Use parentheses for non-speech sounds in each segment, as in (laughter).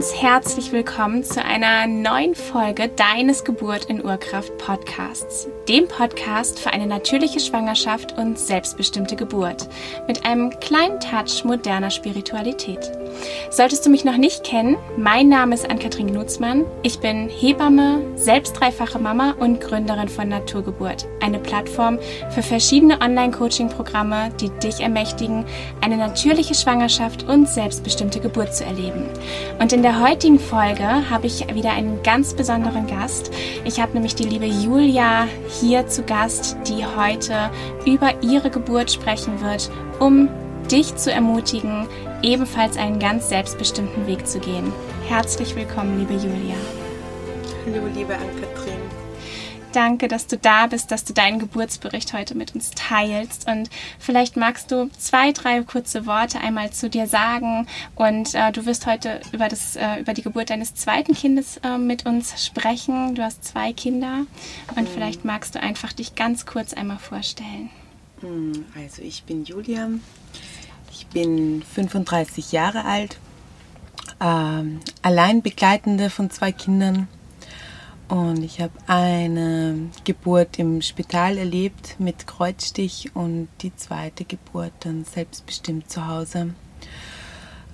ganz herzlich willkommen zu einer neuen Folge Deines Geburt in Urkraft Podcasts, dem Podcast für eine natürliche Schwangerschaft und selbstbestimmte Geburt mit einem kleinen Touch moderner Spiritualität. Solltest du mich noch nicht kennen, mein Name ist Ann-Kathrin Gnutzmann. Ich bin Hebamme, selbst dreifache Mama und Gründerin von Naturgeburt, eine Plattform für verschiedene Online-Coaching-Programme, die dich ermächtigen, eine natürliche Schwangerschaft und selbstbestimmte Geburt zu erleben. Und in der heutigen Folge habe ich wieder einen ganz besonderen Gast. Ich habe nämlich die liebe Julia hier zu Gast, die heute über ihre Geburt sprechen wird, um dich zu ermutigen, ebenfalls einen ganz selbstbestimmten Weg zu gehen. Herzlich willkommen, liebe Julia. Hallo, liebe Ann-Kathrin. Danke, dass du da bist, dass du deinen Geburtsbericht heute mit uns teilst. Und vielleicht magst du zwei, drei kurze Worte einmal zu dir sagen. Und äh, du wirst heute über, das, äh, über die Geburt deines zweiten Kindes äh, mit uns sprechen. Du hast zwei Kinder. Und mhm. vielleicht magst du einfach dich ganz kurz einmal vorstellen. Hm, also ich bin Julia, ich bin 35 Jahre alt, ähm, allein Begleitende von zwei Kindern und ich habe eine Geburt im Spital erlebt mit Kreuzstich und die zweite Geburt dann selbstbestimmt zu Hause.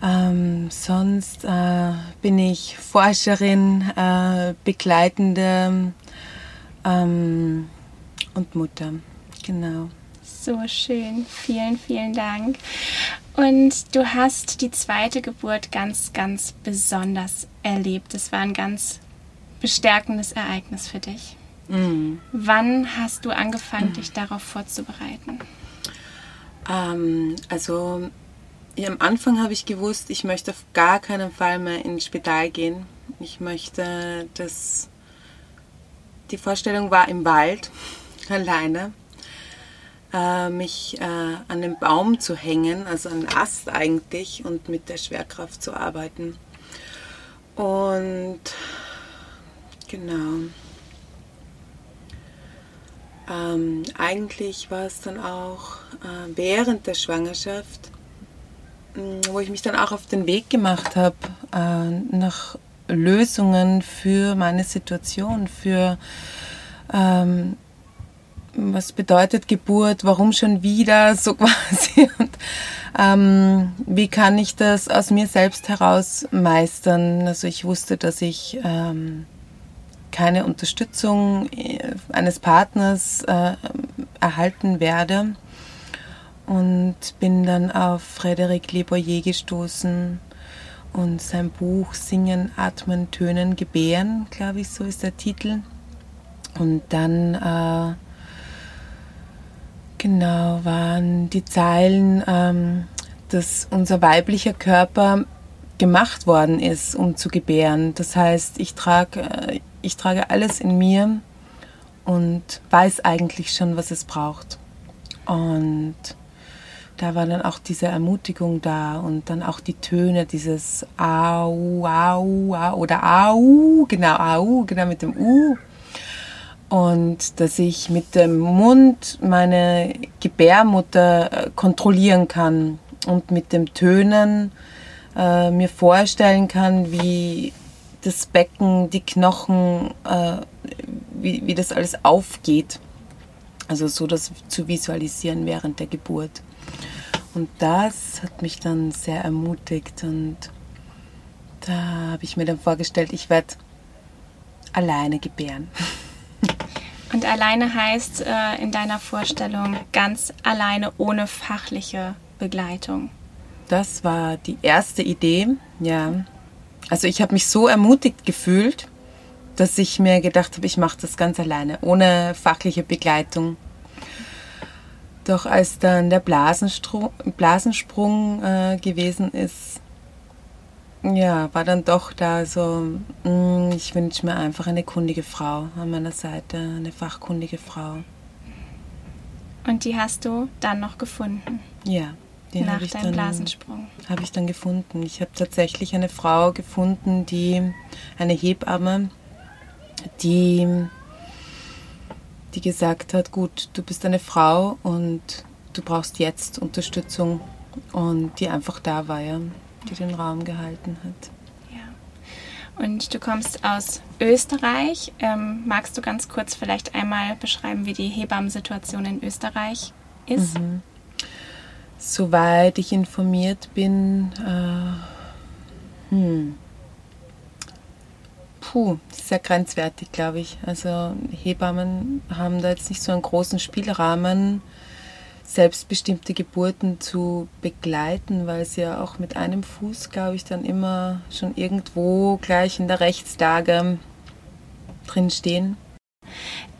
Ähm, sonst äh, bin ich Forscherin, äh, Begleitende ähm, und Mutter. Genau. So schön. Vielen, vielen Dank. Und du hast die zweite Geburt ganz, ganz besonders erlebt. Es war ein ganz bestärkendes Ereignis für dich. Mhm. Wann hast du angefangen, mhm. dich darauf vorzubereiten? Ähm, also ja, am Anfang habe ich gewusst, ich möchte auf gar keinen Fall mehr ins Spital gehen. Ich möchte, dass die Vorstellung war im Wald (laughs) alleine äh, mich äh, an den Baum zu hängen, also an den Ast eigentlich, und mit der Schwerkraft zu arbeiten. Und genau. Ähm, eigentlich war es dann auch äh, während der Schwangerschaft, mh, wo ich mich dann auch auf den Weg gemacht habe äh, nach Lösungen für meine Situation, für ähm, was bedeutet Geburt, warum schon wieder, so (laughs) quasi. Und ähm, wie kann ich das aus mir selbst heraus meistern? Also ich wusste, dass ich ähm, keine Unterstützung äh, eines Partners äh, erhalten werde und bin dann auf Frédéric Leboyer gestoßen und sein Buch Singen, Atmen, Tönen, Gebären, glaube ich, so ist der Titel. Und dann äh, Genau, waren die Zeilen, ähm, dass unser weiblicher Körper gemacht worden ist, um zu gebären. Das heißt, ich trage, äh, ich trage alles in mir und weiß eigentlich schon, was es braucht. Und da war dann auch diese Ermutigung da und dann auch die Töne, dieses Au, Au, Au oder Au, genau, Au, genau mit dem U und dass ich mit dem Mund meine Gebärmutter äh, kontrollieren kann und mit dem Tönen äh, mir vorstellen kann, wie das Becken, die Knochen, äh, wie, wie das alles aufgeht. Also so das zu visualisieren während der Geburt. Und das hat mich dann sehr ermutigt und da habe ich mir dann vorgestellt, ich werde alleine gebären. (laughs) Und alleine heißt äh, in deiner Vorstellung ganz alleine ohne fachliche Begleitung. Das war die erste Idee, ja. Also ich habe mich so ermutigt gefühlt, dass ich mir gedacht habe, ich mache das ganz alleine, ohne fachliche Begleitung. Doch als dann der Blasensprung, Blasensprung äh, gewesen ist, ja, war dann doch da so, mm, ich wünsche mir einfach eine kundige Frau an meiner Seite, eine fachkundige Frau. Und die hast du dann noch gefunden? Ja, die habe ich, dann, hab ich dann gefunden. Ich habe tatsächlich eine Frau gefunden, die, eine Hebamme, die, die gesagt hat, gut, du bist eine Frau und du brauchst jetzt Unterstützung und die einfach da war, ja die den Raum gehalten hat. Ja. Und du kommst aus Österreich. Ähm, magst du ganz kurz vielleicht einmal beschreiben, wie die Hebammensituation in Österreich ist? Mhm. Soweit ich informiert bin, äh, hm, puh, sehr grenzwertig, glaube ich. Also Hebammen haben da jetzt nicht so einen großen Spielrahmen, selbstbestimmte Geburten zu begleiten, weil sie ja auch mit einem Fuß, glaube ich, dann immer schon irgendwo gleich in der Rechtslage drin stehen.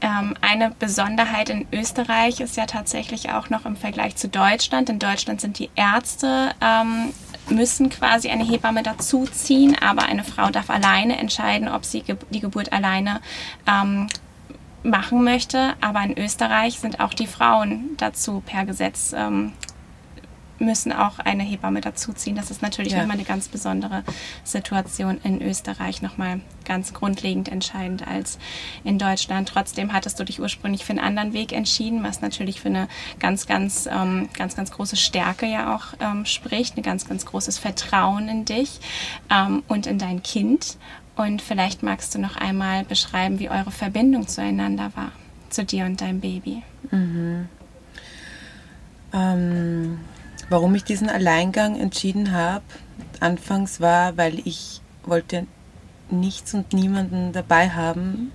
Ähm, eine Besonderheit in Österreich ist ja tatsächlich auch noch im Vergleich zu Deutschland. In Deutschland sind die Ärzte ähm, müssen quasi eine Hebamme dazuziehen, aber eine Frau darf alleine entscheiden, ob sie die Geburt alleine ähm, machen möchte. Aber in Österreich sind auch die Frauen dazu per Gesetz ähm, müssen auch eine Hebamme dazuziehen. Das ist natürlich ja. nochmal eine ganz besondere Situation in Österreich, nochmal ganz grundlegend entscheidend als in Deutschland. Trotzdem hattest du dich ursprünglich für einen anderen Weg entschieden, was natürlich für eine ganz, ganz, ähm, ganz, ganz große Stärke ja auch ähm, spricht, ein ganz, ganz großes Vertrauen in dich ähm, und in dein Kind. Und vielleicht magst du noch einmal beschreiben, wie eure Verbindung zueinander war, zu dir und deinem Baby. Mhm. Ähm, warum ich diesen Alleingang entschieden habe, anfangs war, weil ich wollte nichts und niemanden dabei haben,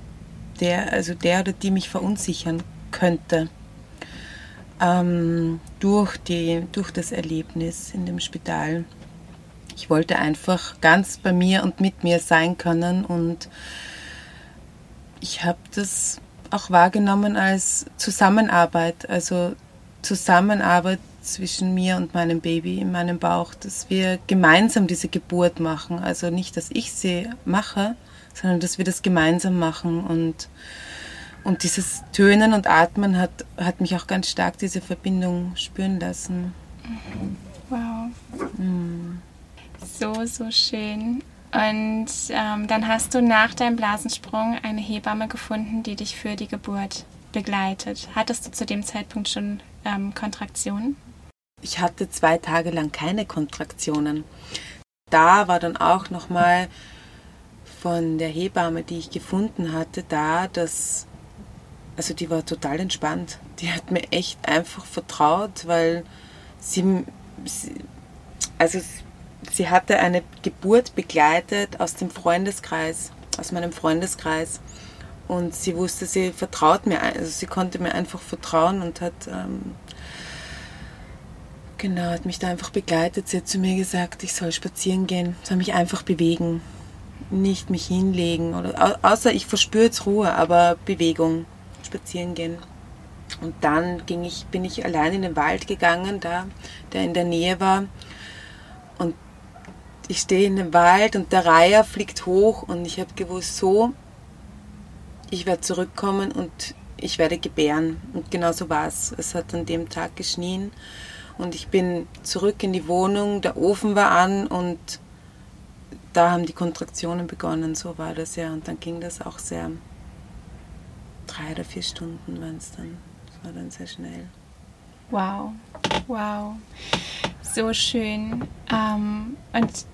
der, also der oder die mich verunsichern könnte. Ähm, durch, die, durch das Erlebnis in dem Spital ich wollte einfach ganz bei mir und mit mir sein können und ich habe das auch wahrgenommen als Zusammenarbeit, also Zusammenarbeit zwischen mir und meinem Baby in meinem Bauch, dass wir gemeinsam diese Geburt machen. Also nicht, dass ich sie mache, sondern dass wir das gemeinsam machen. Und, und dieses Tönen und Atmen hat, hat mich auch ganz stark diese Verbindung spüren lassen. Wow. Mhm so, so schön. Und ähm, dann hast du nach deinem Blasensprung eine Hebamme gefunden, die dich für die Geburt begleitet. Hattest du zu dem Zeitpunkt schon ähm, Kontraktionen? Ich hatte zwei Tage lang keine Kontraktionen. Da war dann auch nochmal von der Hebamme, die ich gefunden hatte, da, dass, also die war total entspannt. Die hat mir echt einfach vertraut, weil sie, sie also sie hatte eine Geburt begleitet aus dem Freundeskreis, aus meinem Freundeskreis. Und sie wusste, sie vertraut mir, also sie konnte mir einfach vertrauen und hat, ähm, genau, hat mich da einfach begleitet. Sie hat zu mir gesagt, ich soll spazieren gehen, soll mich einfach bewegen, nicht mich hinlegen oder, außer ich verspüre jetzt Ruhe, aber Bewegung, spazieren gehen. Und dann ging ich, bin ich allein in den Wald gegangen, da, der in der Nähe war ich stehe in dem Wald und der Reiher fliegt hoch und ich habe gewusst, so, ich werde zurückkommen und ich werde gebären. Und genau so war es. Es hat an dem Tag geschnien und ich bin zurück in die Wohnung, der Ofen war an und da haben die Kontraktionen begonnen, so war das ja. Und dann ging das auch sehr, drei oder vier Stunden waren es dann. Das war dann sehr schnell. Wow, wow, so schön. Ähm, und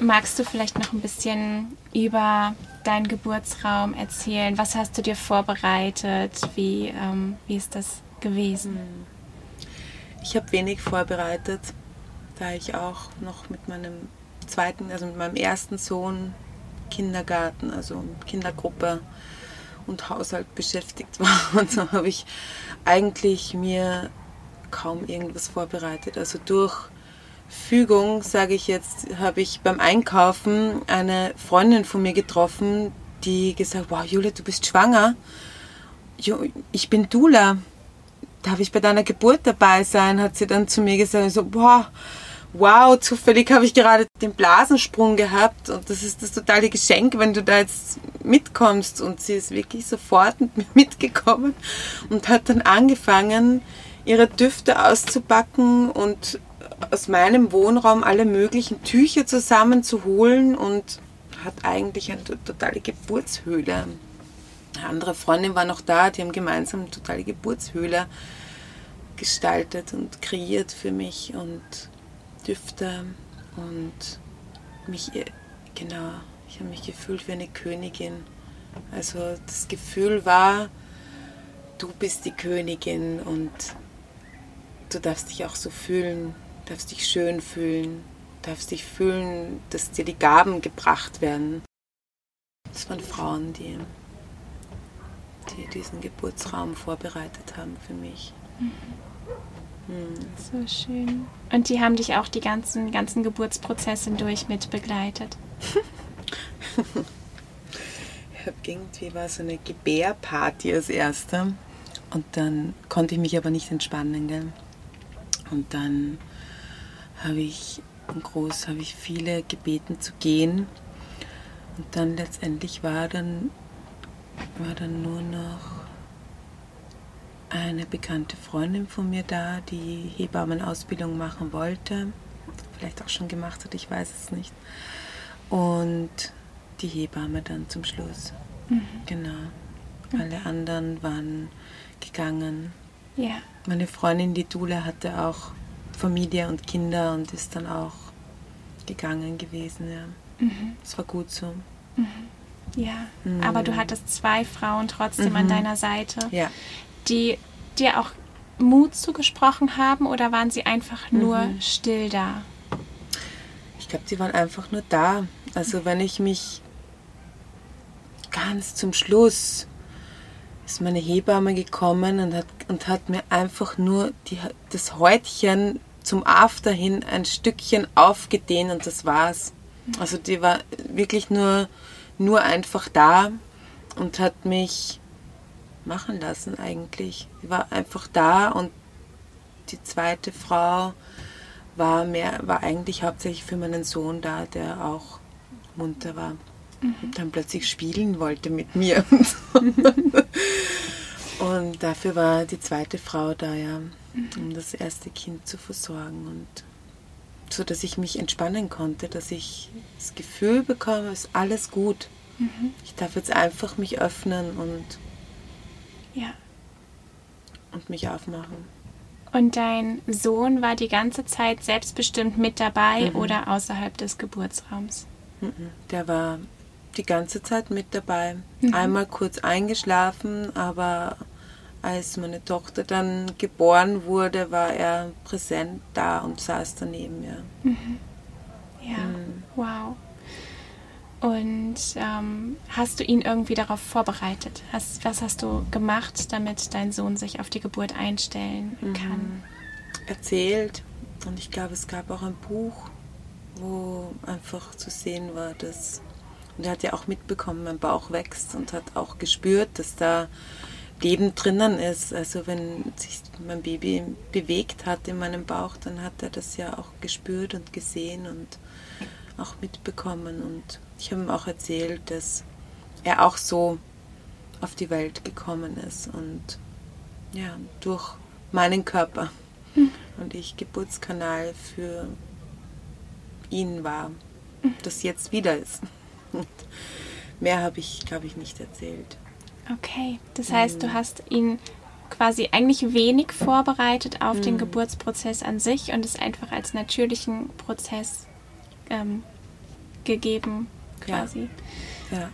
Magst du vielleicht noch ein bisschen über deinen Geburtsraum erzählen? Was hast du dir vorbereitet? Wie, ähm, wie ist das gewesen? Ich habe wenig vorbereitet, da ich auch noch mit meinem zweiten, also mit meinem ersten Sohn Kindergarten, also Kindergruppe und Haushalt beschäftigt (laughs) war. Und so habe ich eigentlich mir kaum irgendwas vorbereitet. Also durch Fügung, sage ich jetzt, habe ich beim Einkaufen eine Freundin von mir getroffen, die gesagt, wow, Julia, du bist schwanger. Ich bin Dula. Darf ich bei deiner Geburt dabei sein? Hat sie dann zu mir gesagt, so, boah, wow, zufällig habe ich gerade den Blasensprung gehabt und das ist das totale Geschenk, wenn du da jetzt mitkommst. Und sie ist wirklich sofort mit (laughs) mir mitgekommen und hat dann angefangen, ihre Düfte auszupacken und aus meinem Wohnraum alle möglichen Tücher zusammenzuholen und hat eigentlich eine totale Geburtshöhle. Eine andere Freundin war noch da, die haben gemeinsam eine totale Geburtshöhle gestaltet und kreiert für mich und Düfte und mich, genau, Ich habe mich gefühlt wie eine Königin. Also das Gefühl war, du bist die Königin und du darfst dich auch so fühlen, darfst dich schön fühlen, darfst dich fühlen, dass dir die Gaben gebracht werden. Das waren Frauen, die, die diesen Geburtsraum vorbereitet haben für mich. Mhm. So schön. Und die haben dich auch die ganzen, ganzen Geburtsprozesse durch mit begleitet. (laughs) irgendwie war so eine Gebärparty als erster. Und dann konnte ich mich aber nicht entspannen. Gell? Und dann habe ich groß, habe ich viele gebeten zu gehen. Und dann letztendlich war dann, war dann nur noch eine bekannte Freundin von mir da, die Hebammenausbildung machen wollte. Vielleicht auch schon gemacht hat, ich weiß es nicht. Und die Hebamme dann zum Schluss. Mhm. Genau. Alle anderen waren gegangen. Ja. Meine Freundin, die Dule, hatte auch Familie und Kinder und ist dann auch gegangen gewesen. Ja. Mhm. Es war gut so. Mhm. Ja, mhm. aber du hattest zwei Frauen trotzdem an mhm. deiner Seite, ja. die dir auch Mut zugesprochen haben oder waren sie einfach nur mhm. still da? Ich glaube, sie waren einfach nur da. Also wenn ich mich ganz zum Schluss ist meine Hebamme gekommen und hat, und hat mir einfach nur die, das Häutchen zum After hin ein Stückchen aufgedehnt und das war's. Also die war wirklich nur, nur einfach da und hat mich machen lassen eigentlich. Die war einfach da und die zweite Frau war mehr, war eigentlich hauptsächlich für meinen Sohn da, der auch munter war mhm. dann plötzlich spielen wollte mit mir. (laughs) und dafür war die zweite Frau da, ja, um das erste Kind zu versorgen und so, dass ich mich entspannen konnte, dass ich das Gefühl bekomme, es ist alles gut. Mhm. Ich darf jetzt einfach mich öffnen und ja. und mich aufmachen. Und dein Sohn war die ganze Zeit selbstbestimmt mit dabei mhm. oder außerhalb des Geburtsraums? Mhm. Der war die ganze Zeit mit dabei. Mhm. Einmal kurz eingeschlafen, aber als meine Tochter dann geboren wurde, war er präsent da und saß daneben mir. Mhm. Ja, mhm. wow. Und ähm, hast du ihn irgendwie darauf vorbereitet? Hast, was hast du gemacht, damit dein Sohn sich auf die Geburt einstellen mhm. kann? Erzählt. Und ich glaube, es gab auch ein Buch, wo einfach zu sehen war, dass und er hat ja auch mitbekommen, mein Bauch wächst und hat auch gespürt, dass da Leben drinnen ist. Also wenn sich mein Baby bewegt hat in meinem Bauch, dann hat er das ja auch gespürt und gesehen und auch mitbekommen. Und ich habe ihm auch erzählt, dass er auch so auf die Welt gekommen ist und ja, durch meinen Körper. Hm. Und ich Geburtskanal für ihn war, hm. das jetzt wieder ist. Und (laughs) mehr habe ich, glaube ich, nicht erzählt. Okay, das heißt, du hast ihn quasi eigentlich wenig vorbereitet auf mhm. den Geburtsprozess an sich und es einfach als natürlichen Prozess ähm, gegeben, quasi. Ja. ja.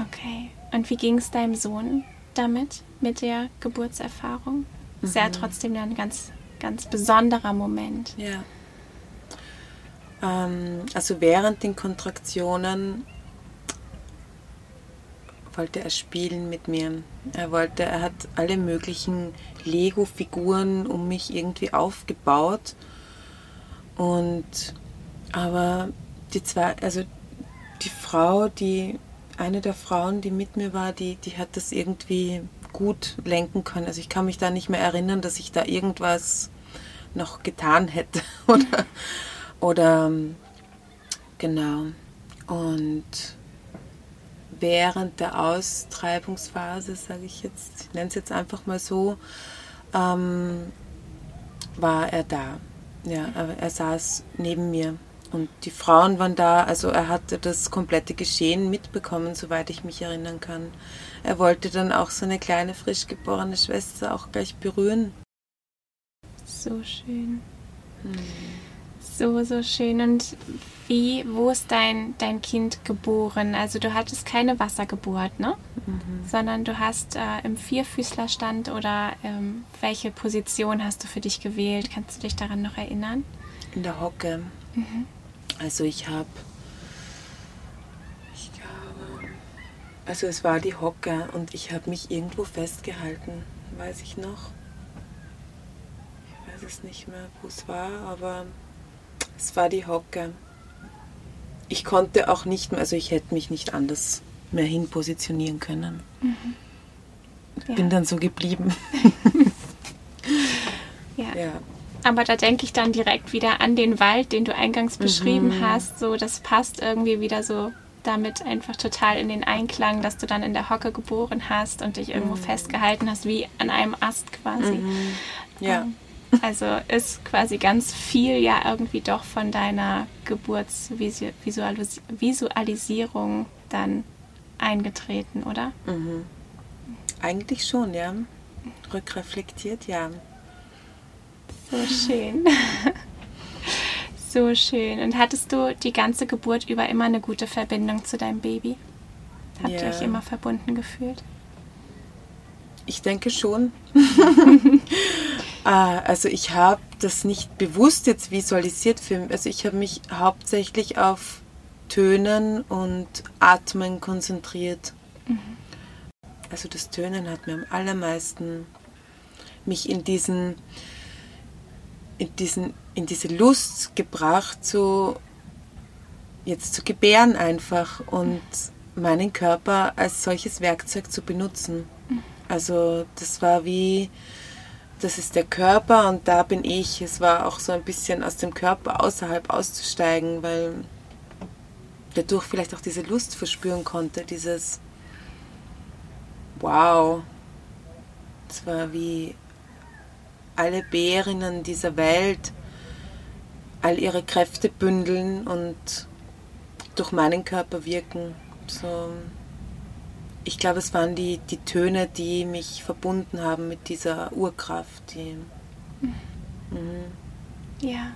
Okay. Und wie ging es deinem Sohn damit, mit der Geburtserfahrung? Mhm. Ist ja trotzdem ein ganz, ganz besonderer Moment. Ja. Ähm, also während den Kontraktionen wollte er spielen mit mir. Er wollte, er hat alle möglichen Lego-Figuren um mich irgendwie aufgebaut. Und aber die zwei, also die Frau, die eine der Frauen, die mit mir war, die, die hat das irgendwie gut lenken können. Also ich kann mich da nicht mehr erinnern, dass ich da irgendwas noch getan hätte (laughs) oder oder genau. Und während der Austreibungsphase, sage ich jetzt, ich nenne es jetzt einfach mal so, ähm, war er da. Ja, er, er saß neben mir und die Frauen waren da, also er hatte das komplette Geschehen mitbekommen, soweit ich mich erinnern kann. Er wollte dann auch seine kleine, frisch geborene Schwester auch gleich berühren. So schön. Hm. So, so schön. Und wie, wo ist dein, dein Kind geboren? Also du hattest keine Wassergeburt, ne? Mhm. Sondern du hast äh, im Vierfüßlerstand oder ähm, welche Position hast du für dich gewählt? Kannst du dich daran noch erinnern? In der Hocke. Mhm. Also ich habe, ich glaube, also es war die Hocke und ich habe mich irgendwo festgehalten, weiß ich noch. Ich weiß es nicht mehr, wo es war, aber es war die Hocke. Ich konnte auch nicht mehr, also ich hätte mich nicht anders mehr hin positionieren können. Mhm. Ja. Bin dann so geblieben. (laughs) ja. ja. Aber da denke ich dann direkt wieder an den Wald, den du eingangs beschrieben mhm. hast. So, das passt irgendwie wieder so damit einfach total in den Einklang, dass du dann in der Hocke geboren hast und dich irgendwo mhm. festgehalten hast, wie an einem Ast quasi. Mhm. Ja. Ähm, also ist quasi ganz viel ja irgendwie doch von deiner Geburtsvisualisierung dann eingetreten, oder? Mhm. Eigentlich schon, ja. Rückreflektiert, ja. So schön. (laughs) so schön. Und hattest du die ganze Geburt über immer eine gute Verbindung zu deinem Baby? Habt ja. ihr euch immer verbunden gefühlt? Ich denke schon. (laughs) Ah, also ich habe das nicht bewusst jetzt visualisiert für Also ich habe mich hauptsächlich auf Tönen und Atmen konzentriert. Mhm. Also das Tönen hat mir am allermeisten mich in diesen, in diesen, in diese Lust gebracht, so jetzt zu gebären einfach und meinen Körper als solches Werkzeug zu benutzen. Mhm. Also das war wie das ist der Körper und da bin ich. Es war auch so ein bisschen aus dem Körper außerhalb auszusteigen, weil dadurch vielleicht auch diese Lust verspüren konnte, dieses Wow. Es war wie alle Bärinnen dieser Welt all ihre Kräfte bündeln und durch meinen Körper wirken. So ich glaube, es waren die, die Töne, die mich verbunden haben mit dieser Urkraft. Die, mhm. Ja.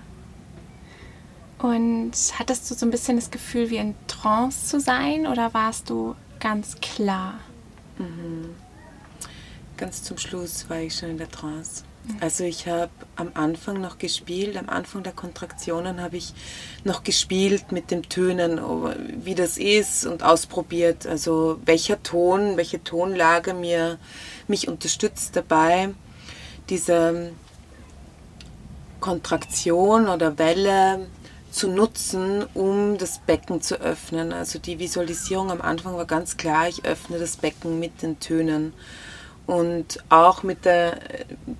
Und hattest du so ein bisschen das Gefühl, wie in Trance zu sein oder warst du ganz klar? Mhm. Ganz zum Schluss war ich schon in der Trance. Also ich habe am Anfang noch gespielt, am Anfang der Kontraktionen habe ich noch gespielt mit den Tönen, wie das ist und ausprobiert. Also welcher Ton, welche Tonlage mir mich unterstützt dabei, diese Kontraktion oder Welle zu nutzen, um das Becken zu öffnen. Also die Visualisierung am Anfang war ganz klar, ich öffne das Becken mit den Tönen und auch mit der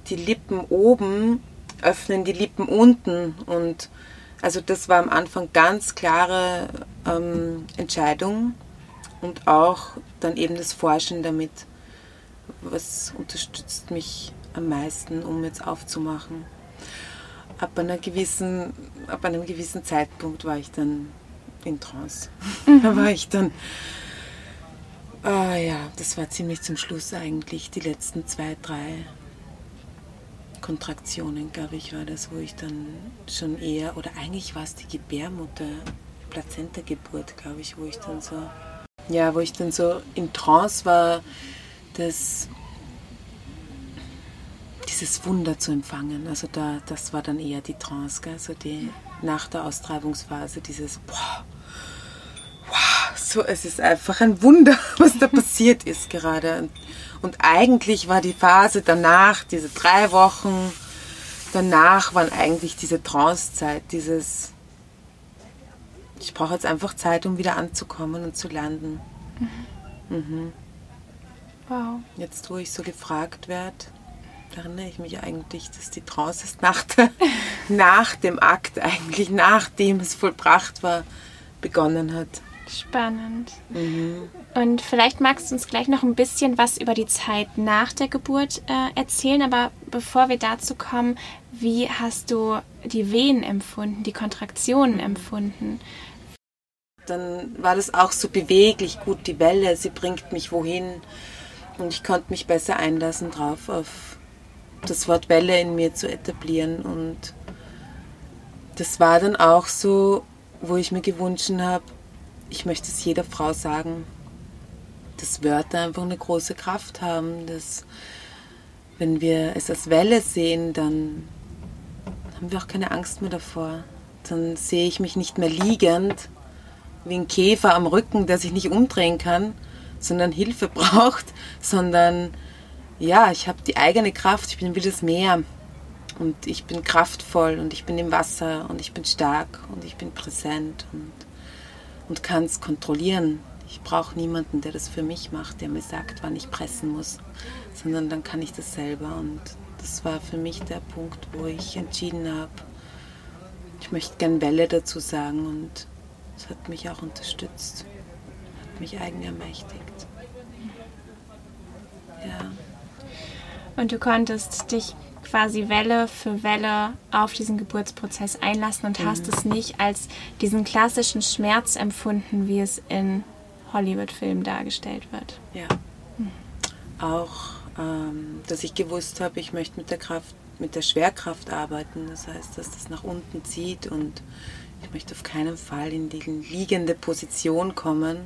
die Lippen oben öffnen die Lippen unten und also das war am Anfang ganz klare ähm, Entscheidung und auch dann eben das Forschen damit, was unterstützt mich am meisten, um jetzt aufzumachen. Ab, einer gewissen, ab einem gewissen Zeitpunkt war ich dann in Trance. Mhm. (laughs) Da war ich dann Ah ja, das war ziemlich zum Schluss eigentlich. Die letzten zwei, drei Kontraktionen, glaube ich, war das, wo ich dann schon eher, oder eigentlich war es die Gebärmutter, Plazenta-Geburt, glaube ich, wo ich dann so, ja, wo ich dann so in Trance war, das, dieses Wunder zu empfangen. Also da, das war dann eher die Trance, also die nach der Austreibungsphase, dieses, boah, so, es ist einfach ein Wunder, (laughs) was da (laughs) passiert ist gerade. Und, und eigentlich war die Phase danach, diese drei Wochen danach, waren eigentlich diese Trancezeit, dieses, ich brauche jetzt einfach Zeit, um wieder anzukommen und zu landen. Mhm. Mhm. Wow. Jetzt, wo ich so gefragt werde, erinnere ich mich eigentlich, dass die Trance ist nach, der, (laughs) nach dem Akt, eigentlich nachdem es vollbracht war, begonnen hat. Spannend. Mhm. Und vielleicht magst du uns gleich noch ein bisschen was über die Zeit nach der Geburt äh, erzählen, aber bevor wir dazu kommen, wie hast du die Wehen empfunden, die Kontraktionen mhm. empfunden? Dann war das auch so beweglich, gut, die Welle, sie bringt mich wohin und ich konnte mich besser einlassen drauf, auf das Wort Welle in mir zu etablieren und das war dann auch so, wo ich mir gewünscht habe, ich möchte es jeder Frau sagen, dass Wörter einfach eine große Kraft haben, dass wenn wir es als Welle sehen, dann haben wir auch keine Angst mehr davor. Dann sehe ich mich nicht mehr liegend wie ein Käfer am Rücken, der sich nicht umdrehen kann, sondern Hilfe (laughs) braucht, sondern ja, ich habe die eigene Kraft, ich bin wie das Meer und ich bin kraftvoll und ich bin im Wasser und ich bin stark und ich bin präsent und, und kann es kontrollieren. Ich brauche niemanden, der das für mich macht, der mir sagt, wann ich pressen muss, sondern dann kann ich das selber. Und das war für mich der Punkt, wo ich entschieden habe, ich möchte gern Welle dazu sagen und es hat mich auch unterstützt, hat mich eigen ermächtigt. Ja. Und du konntest dich quasi Welle für Welle auf diesen Geburtsprozess einlassen und mhm. hast es nicht als diesen klassischen Schmerz empfunden, wie es in Hollywood-Filmen dargestellt wird. Ja. Mhm. Auch, ähm, dass ich gewusst habe, ich möchte mit der Kraft, mit der Schwerkraft arbeiten. Das heißt, dass das nach unten zieht und ich möchte auf keinen Fall in die liegende Position kommen,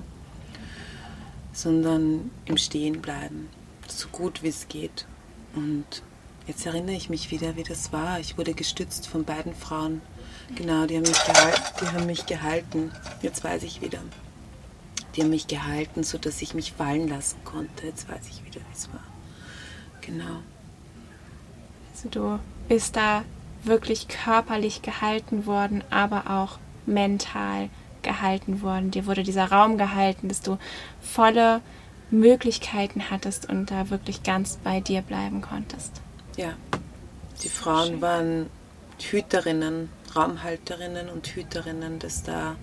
sondern im Stehen bleiben, so gut wie es geht. Und jetzt erinnere ich mich wieder, wie das war. Ich wurde gestützt von beiden Frauen. Genau, die haben mich gehalten. Die haben mich gehalten. Jetzt weiß ich wieder. Die haben mich gehalten, sodass ich mich fallen lassen konnte. Jetzt weiß ich wieder, wie es war. Genau. Also du bist da wirklich körperlich gehalten worden, aber auch mental gehalten worden. Dir wurde dieser Raum gehalten, dass du volle Möglichkeiten hattest und da wirklich ganz bei dir bleiben konntest. Ja, die Frauen Schön. waren Hüterinnen, Raumhalterinnen und Hüterinnen, dass da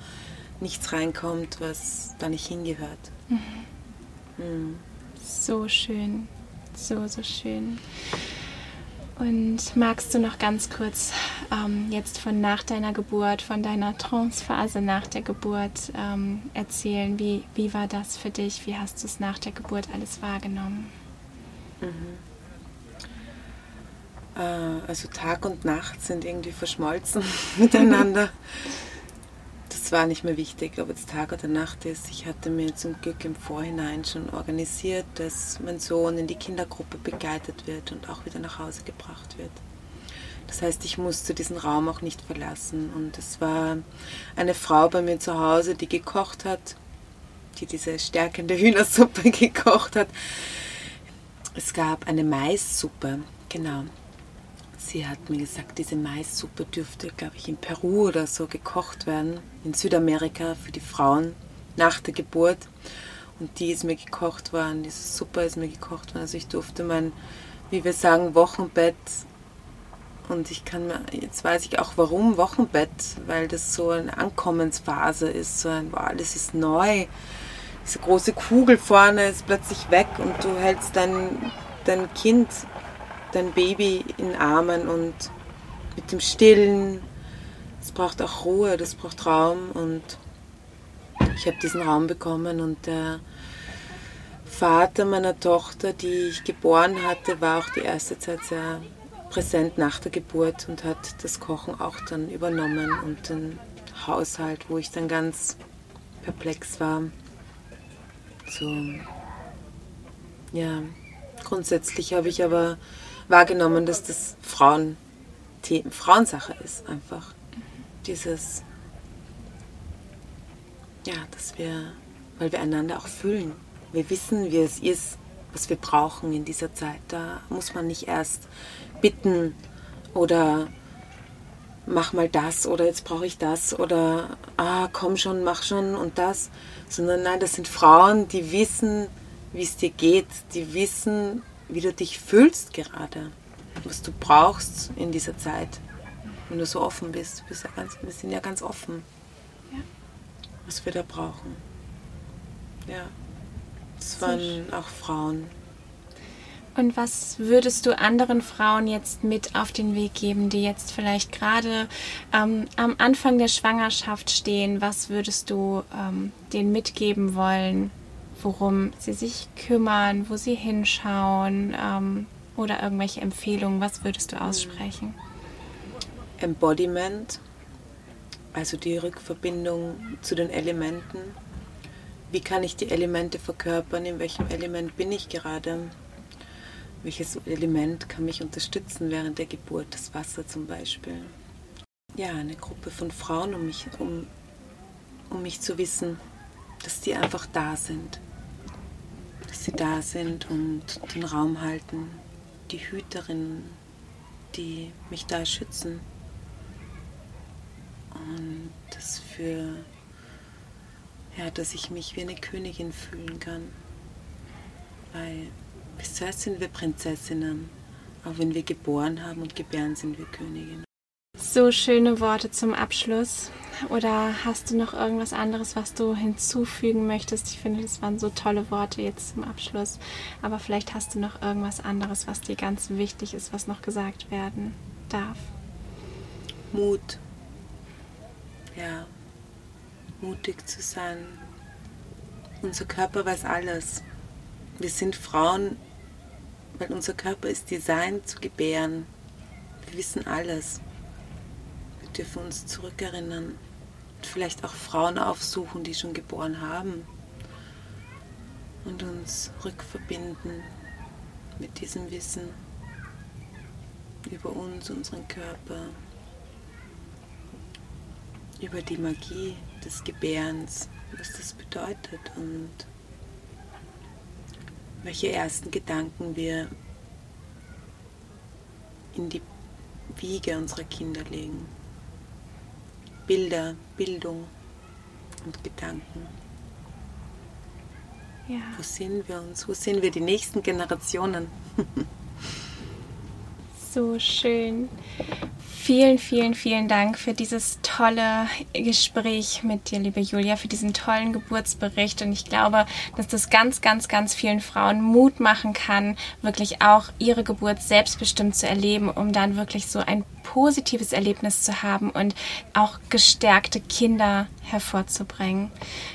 nichts reinkommt, was da nicht hingehört. Mhm. Mhm. So schön, so, so schön. Und magst du noch ganz kurz ähm, jetzt von nach deiner Geburt, von deiner Trancephase nach der Geburt ähm, erzählen? Wie, wie war das für dich? Wie hast du es nach der Geburt alles wahrgenommen? Mhm. Äh, also Tag und Nacht sind irgendwie verschmolzen (laughs) miteinander es war nicht mehr wichtig, ob es Tag oder Nacht ist. Ich hatte mir zum Glück im Vorhinein schon organisiert, dass mein Sohn in die Kindergruppe begleitet wird und auch wieder nach Hause gebracht wird. Das heißt, ich musste diesen Raum auch nicht verlassen. Und es war eine Frau bei mir zu Hause, die gekocht hat, die diese stärkende Hühnersuppe (laughs) gekocht hat. Es gab eine Maissuppe, genau. Sie hat mir gesagt, diese Maissuppe dürfte, glaube ich, in Peru oder so gekocht werden, in Südamerika für die Frauen nach der Geburt. Und die ist mir gekocht worden, diese Suppe ist mir gekocht worden. Also ich durfte mein, wie wir sagen, Wochenbett und ich kann mir, jetzt weiß ich auch warum Wochenbett, weil das so eine Ankommensphase ist, so ein, wow, alles ist neu. Diese große Kugel vorne ist plötzlich weg und du hältst dein, dein Kind dein Baby in Armen und mit dem Stillen. Es braucht auch Ruhe, das braucht Raum und ich habe diesen Raum bekommen und der Vater meiner Tochter, die ich geboren hatte, war auch die erste Zeit sehr präsent nach der Geburt und hat das Kochen auch dann übernommen und den Haushalt, wo ich dann ganz perplex war. So, ja, grundsätzlich habe ich aber wahrgenommen, dass das Frauen, Frauensache ist einfach. Dieses, ja, dass wir, weil wir einander auch fühlen. Wir wissen, wie es ist, was wir brauchen in dieser Zeit. Da muss man nicht erst bitten oder mach mal das oder jetzt brauche ich das oder ah, komm schon, mach schon und das, sondern nein, das sind Frauen, die wissen, wie es dir geht, die wissen, wie du dich fühlst gerade, was du brauchst in dieser Zeit. Wenn du so offen bist, bist ja ganz, wir sind ja ganz offen, ja. was wir da brauchen. Ja, das waren auch Frauen. Und was würdest du anderen Frauen jetzt mit auf den Weg geben, die jetzt vielleicht gerade ähm, am Anfang der Schwangerschaft stehen? Was würdest du ähm, denen mitgeben wollen, worum sie sich kümmern, wo sie hinschauen ähm, oder irgendwelche Empfehlungen. Was würdest du aussprechen? Embodiment, Also die Rückverbindung zu den Elementen. Wie kann ich die Elemente verkörpern? In welchem Element bin ich gerade? Welches Element kann mich unterstützen während der Geburt? Das Wasser zum Beispiel. Ja, eine Gruppe von Frauen, um mich, um, um mich zu wissen, dass die einfach da sind. Dass sie da sind und den Raum halten. Die Hüterinnen, die mich da schützen. Und das für, ja, dass ich mich wie eine Königin fühlen kann. Weil bisher sind wir Prinzessinnen. Auch wenn wir geboren haben und gebären, sind wir Königinnen. So schöne Worte zum Abschluss. Oder hast du noch irgendwas anderes, was du hinzufügen möchtest? Ich finde, das waren so tolle Worte jetzt zum Abschluss. Aber vielleicht hast du noch irgendwas anderes, was dir ganz wichtig ist, was noch gesagt werden darf. Mut. Ja, mutig zu sein. Unser Körper weiß alles. Wir sind Frauen, weil unser Körper ist designt zu gebären. Wir wissen alles. Dürfen uns zurückerinnern und vielleicht auch Frauen aufsuchen, die schon geboren haben und uns rückverbinden mit diesem Wissen über uns, unseren Körper, über die Magie des Gebärens, was das bedeutet und welche ersten Gedanken wir in die Wiege unserer Kinder legen. Bilder, Bildung und Gedanken. Ja. Wo sehen wir uns? Wo sehen wir die nächsten Generationen? (laughs) so schön. Vielen, vielen, vielen Dank für dieses tolle Gespräch mit dir, liebe Julia, für diesen tollen Geburtsbericht. Und ich glaube, dass das ganz, ganz, ganz vielen Frauen Mut machen kann, wirklich auch ihre Geburt selbstbestimmt zu erleben, um dann wirklich so ein positives Erlebnis zu haben und auch gestärkte Kinder hervorzubringen.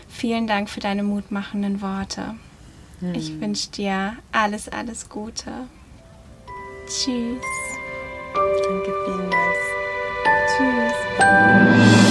Vielen Dank für deine mutmachenden Worte. Hm. Ich wünsche dir alles, alles Gute. Tschüss. Danke vielmals. Tschüss.